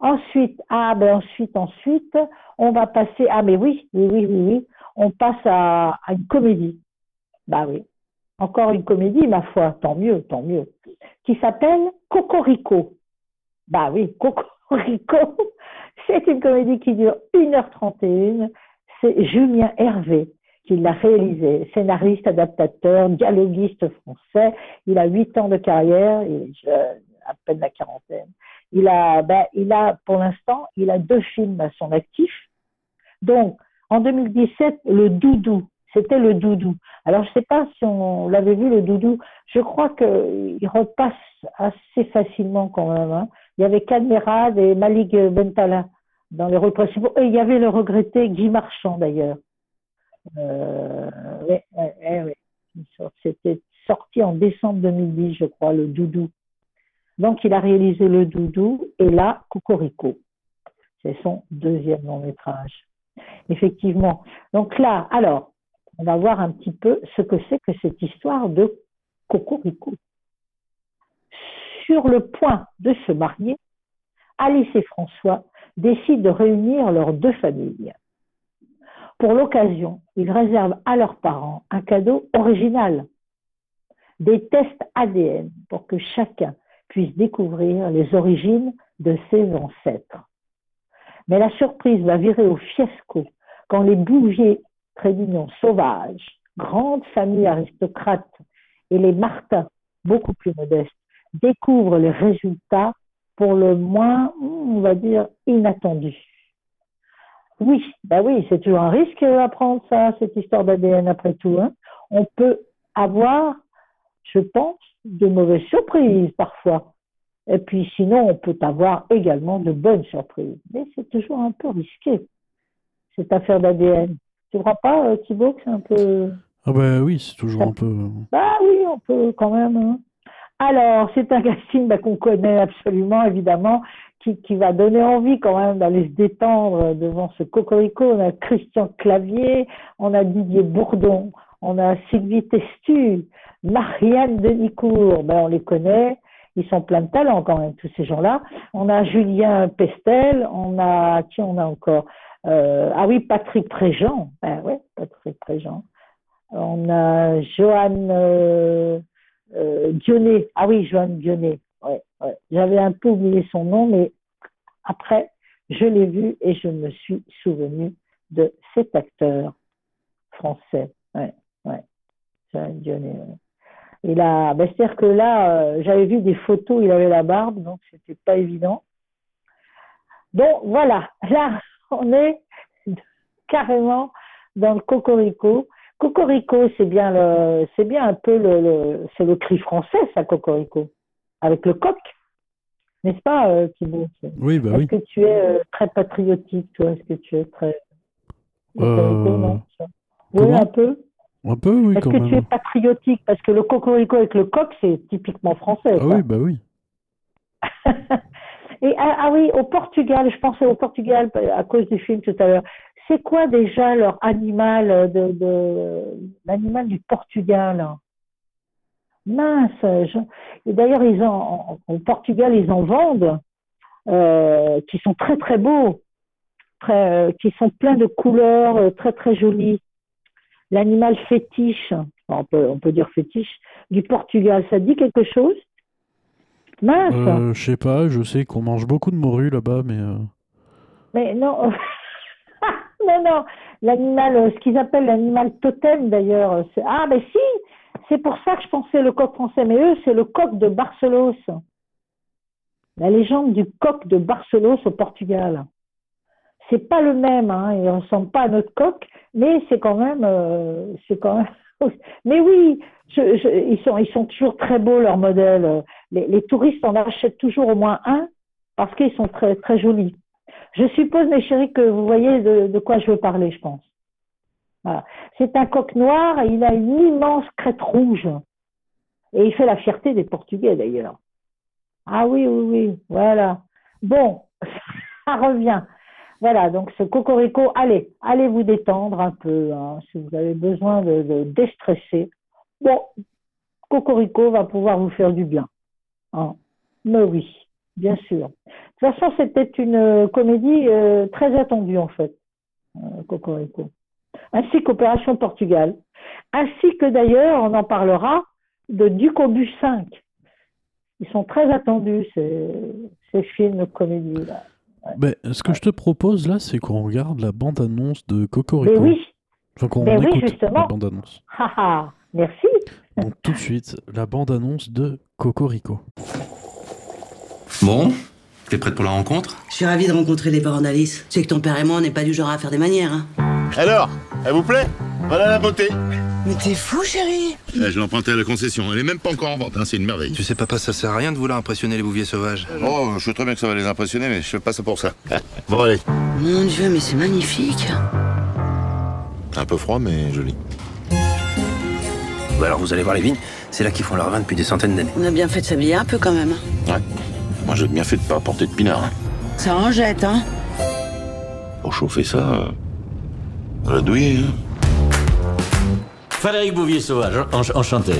Ensuite, ah ben ensuite, ensuite, on va passer. Ah mais oui, oui, oui, oui. On passe à, une comédie. Bah oui. Encore une comédie, ma foi, tant mieux, tant mieux. Qui s'appelle Cocorico. Bah oui, Cocorico Rico. [LAUGHS] C'est une comédie qui dure 1h31. C'est Julien Hervé qui l'a réalisé, scénariste, adaptateur, dialoguiste français. Il a 8 ans de carrière, il est jeune, à peine la quarantaine. Il a, ben, il a, pour l'instant, il a deux films à son actif. Donc, en 2017, Le Doudou, c'était Le Doudou. Alors, je ne sais pas si on l'avait vu, Le Doudou. Je crois qu'il repasse assez facilement quand même. Hein. Il y avait Kalmerad et Malik Bentala dans les rôles principaux. Et il y avait le regretté Guy Marchand d'ailleurs. Euh, C'était sorti en décembre 2010, je crois, le Doudou. Donc, il a réalisé Le Doudou et là, Cocorico. C'est son deuxième long métrage. Effectivement. Donc là, alors, on va voir un petit peu ce que c'est que cette histoire de Cocorico. Sur le point de se marier, Alice et François décident de réunir leurs deux familles. Pour l'occasion, ils réservent à leurs parents un cadeau original, des tests ADN pour que chacun puisse découvrir les origines de ses ancêtres. Mais la surprise va virer au fiasco quand les bouviers Trédignon sauvages, grande famille aristocrate, et les Martins, beaucoup plus modestes, découvrent les résultats pour le moins, on va dire, inattendus. Oui, ben oui, c'est toujours un risque à prendre ça, cette histoire d'ADN après tout. Hein. On peut avoir, je pense, de mauvaises surprises parfois. Et puis sinon, on peut avoir également de bonnes surprises. Mais c'est toujours un peu risqué, cette affaire d'ADN. Tu ne crois pas, euh, Thibaut, que c'est un peu... Ah bah oui, c'est toujours un peu... Bah oui, on peut quand même. Hein. Alors, c'est un casting bah, qu'on connaît absolument, évidemment, qui, qui, va donner envie quand même d'aller se détendre devant ce cocorico. On a Christian Clavier, on a Didier Bourdon, on a Sylvie Testu, Marianne Denicourt, ben, on les connaît, ils sont pleins de talent quand même, tous ces gens-là. On a Julien Pestel, on a, qui on a encore euh, Ah oui, Patrick Préjean, ben ouais, Patrick Préjean. On a Joanne euh, euh, Dionnet, ah oui, Joanne Dionnet, ouais. J'avais un peu oublié son nom, mais après, je l'ai vu et je me suis souvenu de cet acteur français. Ouais. Joanne Dionnet. Il a, ben, c'est-à-dire que là, euh, j'avais vu des photos, il avait la barbe, donc c'était pas évident. Donc voilà, là, on est carrément dans le cocorico. Cocorico, c'est bien le, c'est bien un peu le, c'est le cri français, ça, cocorico, avec le coq, n'est-ce pas, euh, Thibaut Oui, bah Est-ce oui. que tu es euh, très patriotique, toi? Est-ce que tu es très Euh, cocorico, non? Ça Oui, un peu. Un peu, oui, Est-ce quand que tu es patriotique? Parce que le cocorico avec le coq, c'est typiquement français. Ah oui, bah oui. [LAUGHS] Et ah, ah oui, au Portugal, je pensais au Portugal à cause du film tout à l'heure. C'est quoi déjà leur animal de, de l'animal du Portugal? Mince. je- Et d'ailleurs, ils en au Portugal, ils en vendent euh, qui sont très très beaux, très, euh, qui sont pleins de couleurs, euh, très très jolis. L'animal fétiche, on peut on peut dire fétiche du Portugal, ça dit quelque chose? Mince. Je sais pas, je sais qu'on mange beaucoup de morue là-bas, mais... Mais non, [LAUGHS] non, non, l'animal, euh, ce qu'ils appellent l'animal totem d'ailleurs. euh, Ah, mais si, c'est pour ça que je pensais le coq français, mais eux, c'est le coq de Barcelos. La légende du coq de Barcelos au Portugal. C'est pas le même, hein, il ressemble pas à notre coq, mais c'est quand même, euh, c'est quand même. [LAUGHS] Mais oui, je- je- ils sont, ils sont toujours très beaux leurs modèles. Les, les touristes en achètent toujours au moins un parce qu'ils sont très, très jolis. Je suppose, mes chéris, que vous voyez de, quoi je veux parler, je pense. C'est un coq noir et il a une immense crête rouge. Et il fait la fierté des Portugais, d'ailleurs. Ah oui, oui, oui, voilà. Bon, [LAUGHS] ça revient. Voilà, donc ce cocorico, allez, allez vous détendre un peu, hein, si vous avez besoin de, de déstresser. Bon, cocorico va pouvoir vous faire du bien. hein. Mais oui, bien sûr. De toute façon, c'était une euh, comédie euh, très attendue, en fait, euh, Cocorico. Ainsi qu'Opération Portugal. Ainsi que d'ailleurs, on en parlera, de Ducobus 5. Ils sont très attendus, ces, ces films comédies-là. Ben, ce que je te propose là, c'est qu'on regarde la bande-annonce de Cocorico. Mais oui, Enfin, qu'on Mais oui, écoute justement. la bande-annonce. [LAUGHS] haha, merci. Donc tout de suite, la bande-annonce de Cocorico. Bon, t'es prête pour la rencontre Je suis ravi de rencontrer les parents d'Alice. Tu sais que ton père et moi, on n'est pas du genre à faire des manières, hein. Alors, elle vous plaît? Voilà la beauté. Mais t'es fou, chérie Eh, je l'ai empruntée à la concession. Elle est même pas encore en vente, hein, c'est une merveille. Tu sais, papa, ça sert à rien de vouloir impressionner les bouviers sauvages. Oh, je sais très bien que ça va les impressionner, mais je fais pas ça pour ça. [LAUGHS] bon, allez. Mon Dieu, mais c'est magnifique. Un peu froid, mais joli. Bah alors, vous allez voir les vignes C'est là qu'ils font leur vin depuis des centaines d'années. On a bien fait de s'habiller un peu quand même. Ouais. Moi, j'ai bien fait de pas apporter de pinard. Hein. Ça en jette, hein Pour chauffer ça, euh, l'a douillé, hein. Frédéric Bouvier-Sauvage, en- enchanté.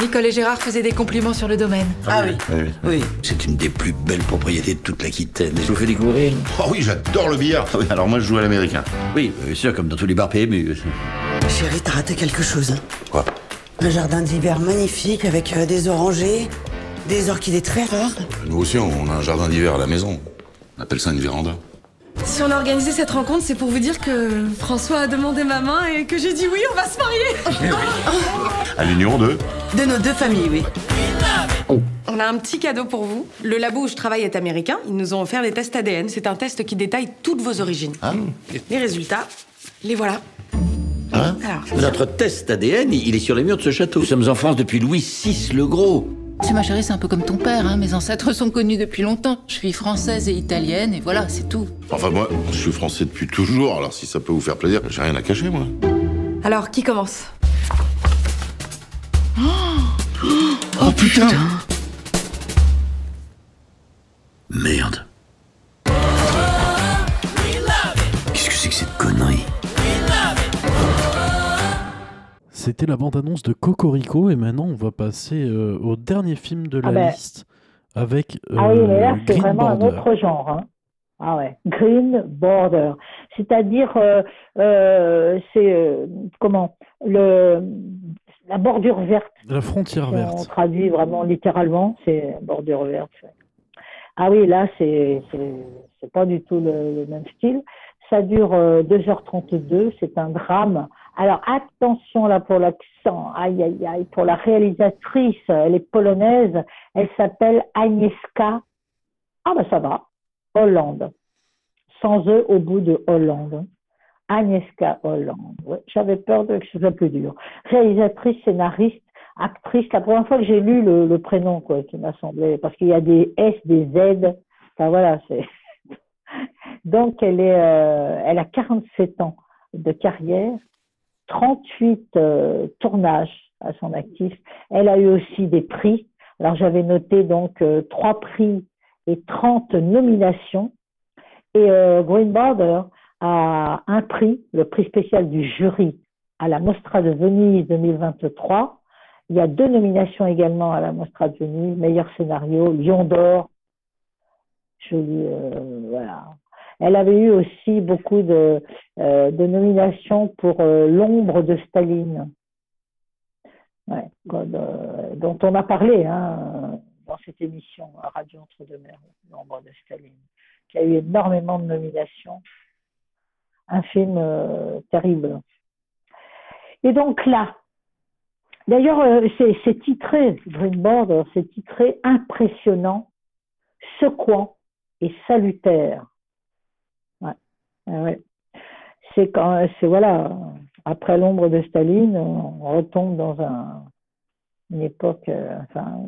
Nicole et Gérard faisaient des compliments sur le domaine. Ah oui. Oui, Oui. C'est une des plus belles propriétés de toute l'Aquitaine. Je vous fais découvrir Oh oui, j'adore le billard. Ah oui, alors moi, je joue à l'américain. Oui, bien sûr, comme dans tous les bars PMU. Chérie, t'as raté quelque chose. hein. Quoi? Un jardin d'hiver magnifique avec euh, des orangers, des orchidées très rares. Nous aussi, on a un jardin d'hiver à la maison. On appelle ça une véranda. Si on a organisé cette rencontre, c'est pour vous dire que François a demandé ma main et que j'ai dit oui, on va se marier. À l'union de De nos deux familles, oui. On a un petit cadeau pour vous. Le labo où je travaille est américain. Ils nous ont offert des tests ADN. C'est un test qui détaille toutes vos origines. Les résultats, les voilà. Hein Alors. Notre test ADN, il est sur les murs de ce château. Nous sommes en France depuis Louis VI le Gros. Tu sais, ma chérie, c'est un peu comme ton père. Hein. Mes ancêtres sont connus depuis longtemps. Je suis française et italienne, et voilà, c'est tout. Enfin, moi, je suis français depuis toujours, alors si ça peut vous faire plaisir, j'ai rien à cacher, moi. Alors, qui commence? Oh putain Merde. C'était la bande-annonce de Cocorico et maintenant on va passer euh, au dernier film de la Ah ben. liste avec euh, Ah oui, mais là, c'est Green vraiment Border. un autre genre. hein. Ah ouais, Green Border. C'est-à-dire, euh, euh, c'est comment le, la bordure verte. La frontière Si On verte. traduit vraiment littéralement, c'est bordure verte. Ah oui, là, c'est c'est pas du tout le, le même style. Ça dure euh, 2h32, c'est un drame. Alors attention là pour l'accent, aïe aïe aïe, pour la réalisatrice, elle est polonaise, elle s'appelle Agnieszka. Ah ben ça va, Hollande. Sans E au bout de Hollande. Agnieszka Hollande. J'avais peur de que ce soit plus dur. Réalisatrice, scénariste, actrice. La première fois que j'ai lu le, le prénom, quoi, qui m'a semblé, parce qu'il y a des S, des Z. Enfin voilà, c'est. [LAUGHS] Donc elle est, euh, elle a 47 ans de carrière, 38 euh, tournages à son actif. Elle a eu aussi des prix. Alors j'avais noté donc euh, trois prix et 30 nominations. Et euh, Green Border a un prix, le prix spécial du jury à la Mostra de Venise 2023. Il y a deux nominations également à la Mostra de Venise, meilleur scénario, Lion d'or. Joli, euh, voilà. Elle avait eu aussi beaucoup de, euh, nominations pour euh, L'ombre de Staline, euh, dont on a parlé hein, dans cette émission à Radio Entre-deux-Mers, L'ombre de Staline, qui a eu énormément de nominations. Un film terrible. Et donc là, d'ailleurs, c'est titré, Green Border, c'est titré impressionnant, secouant et salutaire. Ah après l'ombre de Staline, on retombe dans un, une époque, euh,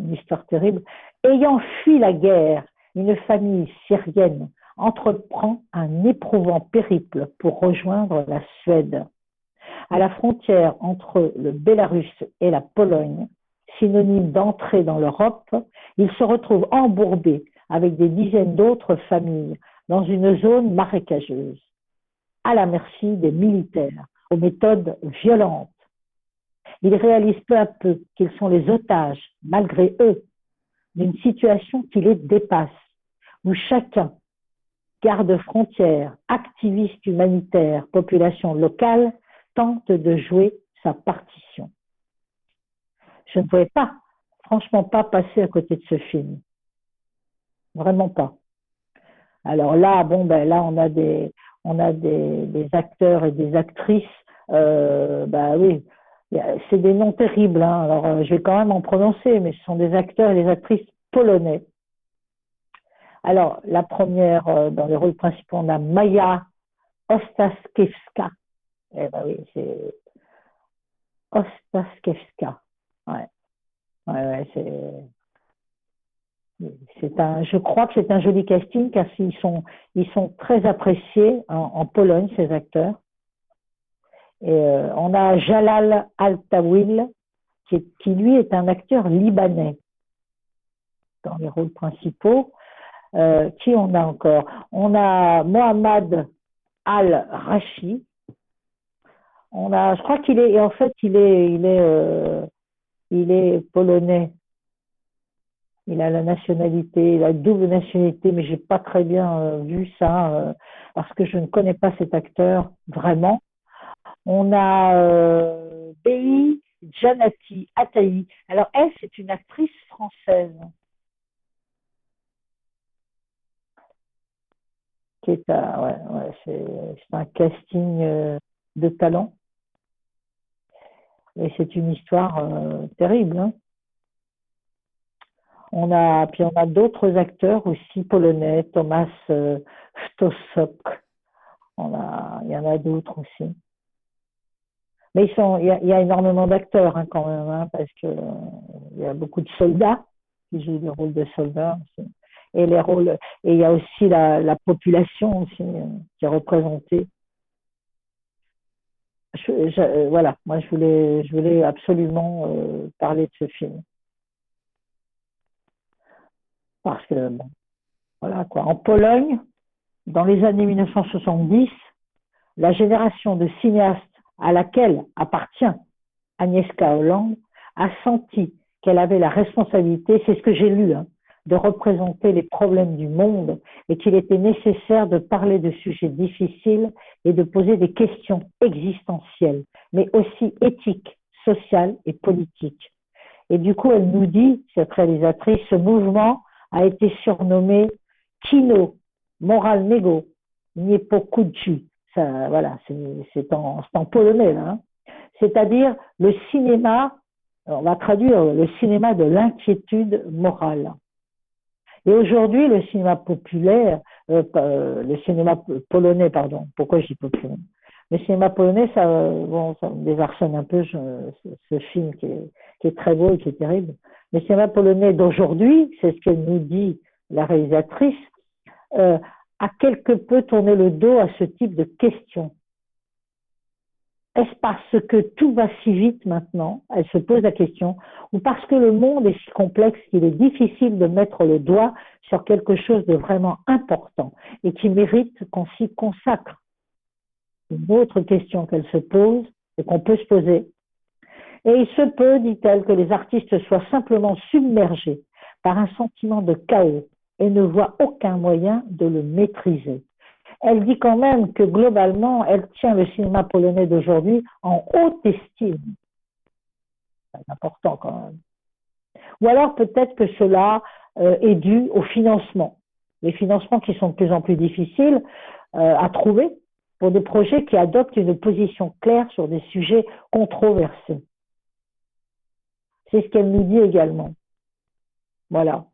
une histoire terrible. Ayant fui la guerre, une famille syrienne entreprend un éprouvant périple pour rejoindre la Suède. À la frontière entre le Bélarus et la Pologne, synonyme d'entrée dans l'Europe, il se retrouve embourbé avec des dizaines d'autres familles dans une zone marécageuse, à la merci des militaires, aux méthodes violentes. Ils réalisent peu à peu qu'ils sont les otages, malgré eux, d'une situation qui les dépasse, où chacun, garde frontières, activiste humanitaire, population locale, tente de jouer sa partition. Je ne pouvais pas, franchement pas passer à côté de ce film. Vraiment pas. Alors là, bon, ben là, on a des, acteurs et des actrices. Euh, ben oui, c'est des noms terribles. Hein. Alors, euh, je vais quand même en prononcer, mais ce sont des acteurs et des actrices polonais. Alors, la première, euh, dans les rôles principaux, on a Maya Ostaskiewska. Eh ben oui, c'est Ostaskiewska. Ouais. Ouais, ouais, c'est. C'est un, je crois que c'est un joli casting car ils sont, ils sont très appréciés en, Pologne, ces acteurs. Euh, on a Jalal Altawil, qui, qui lui est un acteur libanais dans les rôles principaux. Euh, qui on a encore? On a Mohamed Al-Rashi. On a, je crois qu'il est, en fait, il est, il est, euh, il est polonais. Il a la nationalité, il a double nationalité, mais j'ai pas très bien euh, vu ça euh, parce que je ne connais pas cet acteur vraiment. On a euh, Janati Ataï. Alors elle, c'est une actrice française. c'est un casting euh, de talent. Et c'est une histoire terrible. Hein. On a, puis on a d'autres acteurs aussi polonais, Thomas euh, On a, il y en a d'autres aussi. Mais ils sont, il y a, énormément d'acteurs hein, quand même, hein, parce que il y a beaucoup de soldats qui jouent le rôle de soldats. Et les rôles. Et il y a aussi la, la population aussi euh, qui est représentée. Euh, voilà, moi je voulais, je voulais absolument euh, parler de ce film. Parce que, voilà quoi. En Pologne, dans les années 1970, la génération de cinéastes à laquelle appartient Agnieszka Holland a senti qu'elle avait la responsabilité, c'est ce que j'ai lu, hein, de représenter les problèmes du monde et qu'il était nécessaire de parler de sujets difficiles et de poser des questions existentielles, mais aussi éthiques, sociales et politiques. Et du coup, elle nous dit, cette réalisatrice, ce mouvement a été surnommé Kino, Moral Nego, Niepokuchi. Ça, voilà, c'est en, polonais, hein. C'est-à-dire le cinéma, on va traduire le cinéma de l'inquiétude morale. Et aujourd'hui, le cinéma populaire, euh, euh, le cinéma polonais, pardon, pourquoi dis populaire? Le cinéma polonais, ça, bon, ça me désarçonne un peu ce, film qui est, très beau et qui est terrible. Le cinéma polonais d'aujourd'hui, c'est ce que nous dit la réalisatrice, euh, a quelque peu tourné le dos à ce type de questions. Est-ce parce que tout va si vite maintenant, elle se pose la question, ou parce que le monde est si complexe qu'il est difficile de mettre le doigt sur quelque chose de vraiment important et qui mérite qu'on s'y consacre Une autre question qu'elle se pose et qu'on peut se poser. Et il se peut, dit-elle, que les artistes soient simplement submergés par un sentiment de chaos et ne voient aucun moyen de le maîtriser elle dit quand même que globalement, elle tient le cinéma polonais d'aujourd'hui en haute estime. C'est important quand même. Ou alors peut-être que cela euh, est dû au financement. Les financements qui sont de plus en plus difficiles euh, à trouver pour des projets qui adoptent une position claire sur des sujets controversés. C'est ce qu'elle nous dit également. Voilà.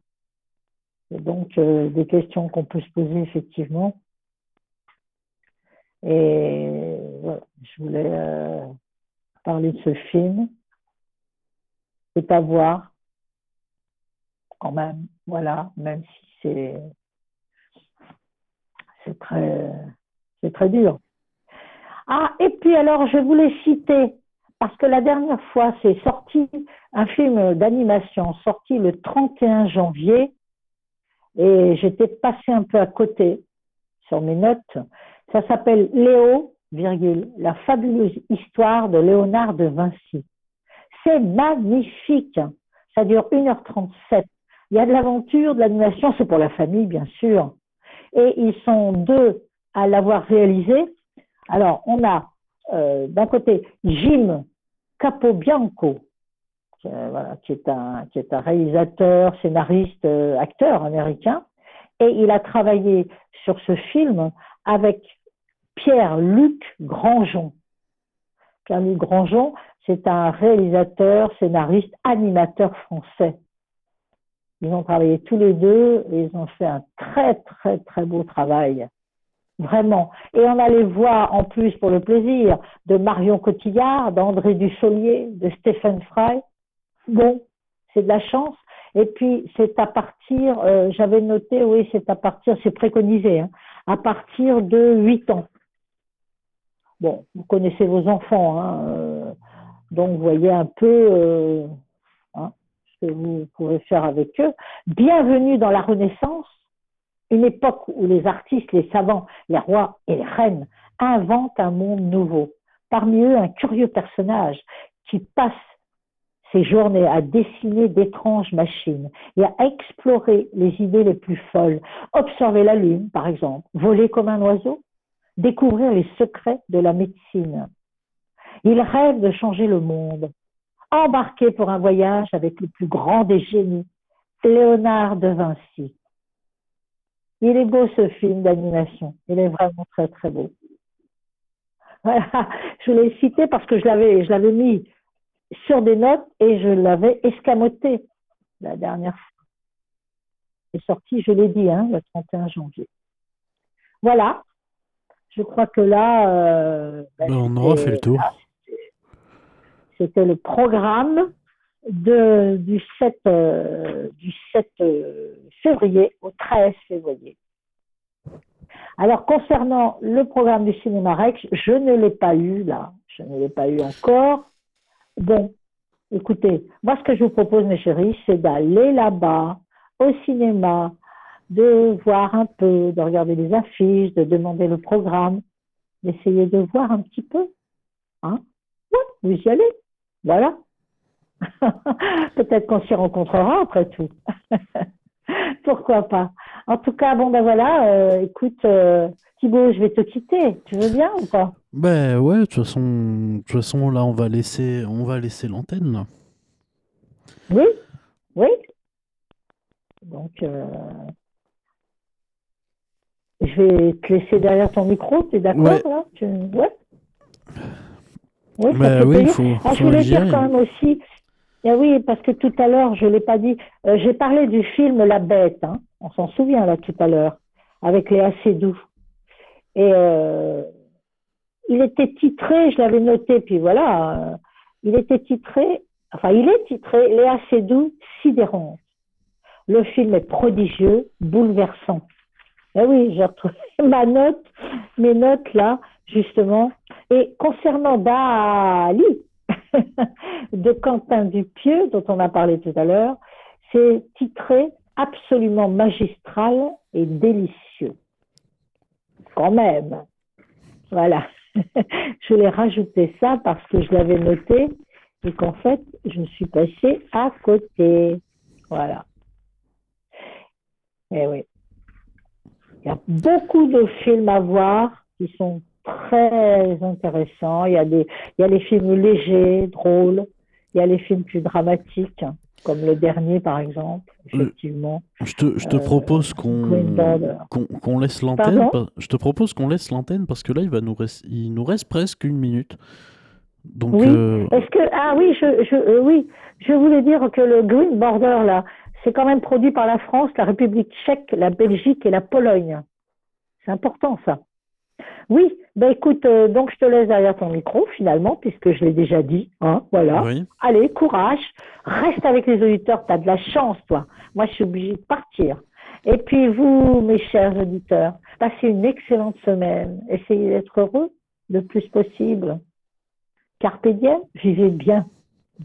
Donc, euh, des questions qu'on peut se poser effectivement. Et je voulais euh, parler de ce film. C'est à voir quand même, voilà, même si c'est c'est très c'est très dur. Ah, et puis alors je voulais citer, parce que la dernière fois c'est sorti un film d'animation sorti le 31 janvier, et j'étais passé un peu à côté sur mes notes. Ça s'appelle Léo, virgule, la fabuleuse histoire de Léonard de Vinci. C'est magnifique. Ça dure 1h37. Il y a de l'aventure, de l'animation, c'est pour la famille, bien sûr. Et ils sont deux à l'avoir réalisé. Alors, on a euh, d'un côté Jim Capobianco, euh, qui, est un, qui est un réalisateur, scénariste, euh, acteur américain. Et il a travaillé sur ce film avec Pierre-Luc Grandjean. Pierre-Luc Grandjean, c'est un réalisateur, scénariste, animateur français. Ils ont travaillé tous les deux et ils ont fait un très, très, très beau travail. Vraiment. Et on a les voix, en plus, pour le plaisir, de Marion Cotillard, d'André Dussolier, de Stéphane Fry. Bon, c'est de la chance. Et puis, c'est à partir, euh, j'avais noté, oui, c'est à partir, c'est préconisé, hein, à partir de 8 ans. Bon, vous connaissez vos enfants, hein, euh, Donc, vous voyez un peu euh, hein, ce que vous pouvez faire avec eux. Bienvenue dans la Renaissance, une époque où les artistes, les savants, les rois et les reines inventent un monde nouveau. Parmi eux, un curieux personnage qui passe ses journées à dessiner d'étranges machines et à explorer les idées les plus folles, observer la lune, par exemple, voler comme un oiseau, découvrir les secrets de la médecine. Il rêve de changer le monde, embarquer pour un voyage avec le plus grand des génies, Léonard de Vinci. Il est beau ce film d'animation, il est vraiment très très beau. Voilà, je l'ai cité parce que je l'avais, je l'avais mis sur des notes et je l'avais escamoté la dernière fois. C'est sorti, je l'ai dit, hein, le 31 janvier. Voilà. Je crois que là. Euh, ben, on aura fait le tour. C'était le programme du 7, euh, du 7 euh, février au 13 février. Alors, concernant le programme du cinéma Rex, je ne l'ai pas eu là. Je ne l'ai pas eu encore. Bon, écoutez, moi ce que je vous propose, mes chéris, c'est d'aller là-bas, au cinéma, de voir un peu, de regarder les affiches, de demander le programme, d'essayer de voir un petit peu. Hein vous y allez. Voilà. [LAUGHS] Peut-être qu'on s'y rencontrera après tout. [LAUGHS] Pourquoi pas En tout cas, bon ben voilà, euh, écoute, euh, Thibaut, je vais te quitter. Tu veux bien ou pas? Ben ouais, de toute façon, de toute façon là, on va laisser, on va laisser l'antenne. là. Oui, oui. Donc, euh, je vais te laisser derrière ton micro. Tu es d'accord Ouais. là? Tu- Ouais. Oui, ça Ben peut oui, faut- Ah, je voulais dire. quand même aussi. Ah oui, parce que tout à l'heure, je l'ai pas dit. euh, J'ai parlé du film La Bête. hein. On s'en souvient là tout à l'heure, avec Léa Seydoux. Et euh, il était titré, je l'avais noté, puis voilà. euh, il était titré, enfin, il est titré Léa Seydoux, sidérante. Le film est prodigieux, bouleversant. Eh oui, j'ai retrouvé [LAUGHS] ma note, mes notes là, justement. Et concernant Dali, [LAUGHS] de Quentin Dupieux, dont on a parlé tout à l'heure, c'est titré absolument magistral et délicieux. Quand même. Voilà. [LAUGHS] je l'ai rajouté ça parce que je l'avais noté et qu'en fait, je me suis passée à côté. Voilà. Eh oui. Il y a beaucoup de films à voir qui sont très intéressants. Il y a, des, il y a les films légers, drôles. Il y a les films plus dramatiques, comme le dernier, par exemple, effectivement. Je te, je te Euh, propose qu'on Border. qu'on qu'on laisse l'antenne. Je te propose qu'on laisse l'antenne parce que là, il va nous reste, il nous reste presque une minute. Donc, Oui. euh, Est-ce que ah oui, je, je euh, oui, je voulais dire que le Green Border là, c'est quand même produit par la France, la République Tchèque, la Belgique et la Pologne. C'est important ça. Oui, ben écoute, euh, donc je te laisse derrière ton micro finalement, puisque je l'ai déjà dit, hein, voilà. Oui. Allez, courage, reste avec les auditeurs, tu as de la chance toi. Moi, je suis obligée de partir. Et puis vous, mes chers auditeurs, passez une excellente semaine. Essayez d'être heureux le plus possible. Carpe diem, vivez bien,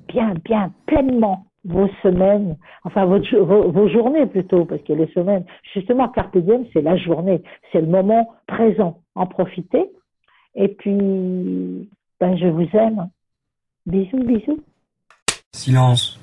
bien, bien, pleinement vos semaines, enfin jo- vos, vos journées plutôt, parce que les semaines, justement, Carpe diem, c'est la journée, c'est le moment présent. En profitez. Et puis, ben, je vous aime. Bisous, bisous. Silence.